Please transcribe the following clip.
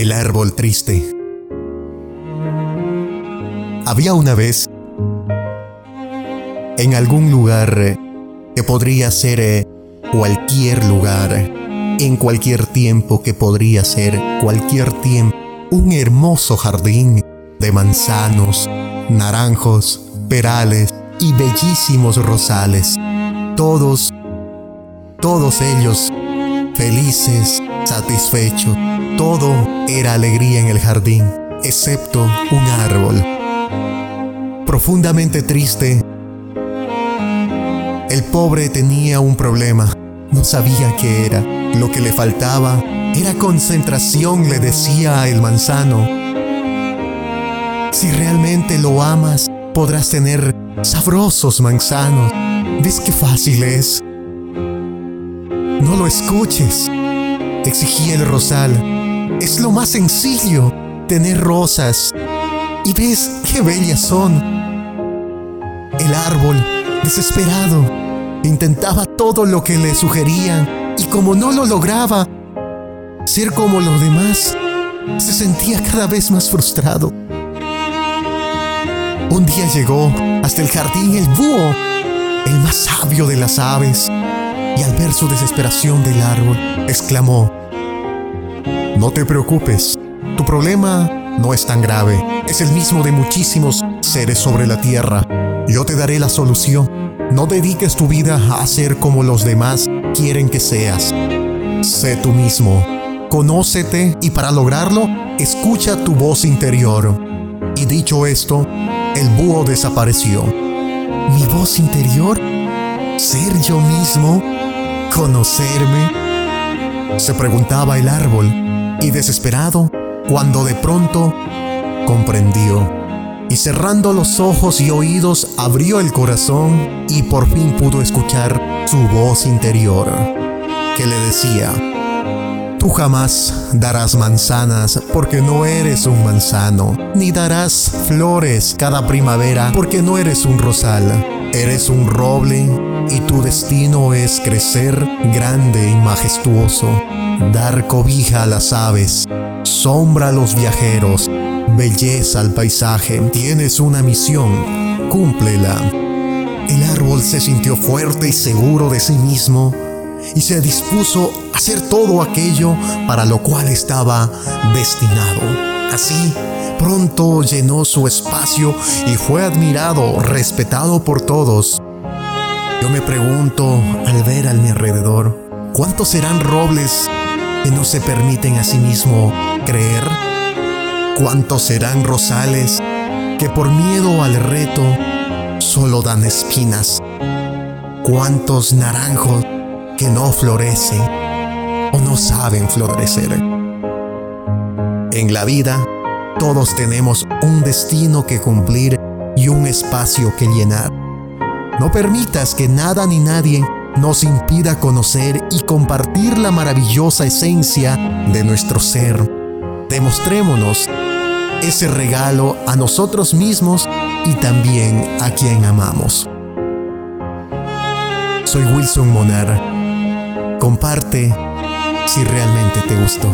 El árbol triste. Había una vez, en algún lugar que podría ser eh, cualquier lugar, en cualquier tiempo que podría ser cualquier tiempo, un hermoso jardín de manzanos, naranjos, perales y bellísimos rosales, todos, todos ellos felices, satisfechos, todo era alegría en el jardín, excepto un árbol. Profundamente triste, el pobre tenía un problema, no sabía qué era. Lo que le faltaba era concentración, le decía el manzano. Si realmente lo amas, podrás tener sabrosos manzanos. ¿Ves qué fácil es? No lo escuches, exigía el rosal. Es lo más sencillo, tener rosas. Y ves qué bellas son. El árbol, desesperado, intentaba todo lo que le sugerían y como no lo lograba, ser como los demás, se sentía cada vez más frustrado. Un día llegó hasta el jardín el búho, el más sabio de las aves, y al ver su desesperación del árbol, exclamó, No te preocupes, tu problema no es tan grave, es el mismo de muchísimos seres sobre la tierra. Yo te daré la solución. No dediques tu vida a ser como los demás quieren que seas. Sé tú mismo. Conócete y para lograrlo, escucha tu voz interior. Y dicho esto, el búho desapareció. ¿Mi voz interior? ¿Ser yo mismo? ¿Conocerme? Se preguntaba el árbol y desesperado cuando de pronto comprendió. Y cerrando los ojos y oídos abrió el corazón y por fin pudo escuchar su voz interior que le decía, Tú jamás darás manzanas porque no eres un manzano, ni darás flores cada primavera porque no eres un rosal. Eres un roble y tu destino es crecer grande y majestuoso, dar cobija a las aves, sombra a los viajeros, belleza al paisaje. Tienes una misión, cúmplela. El árbol se sintió fuerte y seguro de sí mismo y se dispuso a hacer todo aquello para lo cual estaba destinado. Así, pronto llenó su espacio y fue admirado, respetado por todos. Yo me pregunto al ver a mi alrededor, ¿cuántos serán robles que no se permiten a sí mismo creer? ¿Cuántos serán rosales que por miedo al reto solo dan espinas? ¿Cuántos naranjos que no florecen o no saben florecer. En la vida, todos tenemos un destino que cumplir y un espacio que llenar. No permitas que nada ni nadie nos impida conocer y compartir la maravillosa esencia de nuestro ser. Demostrémonos ese regalo a nosotros mismos y también a quien amamos. Soy Wilson Monar Comparte si realmente te gustó.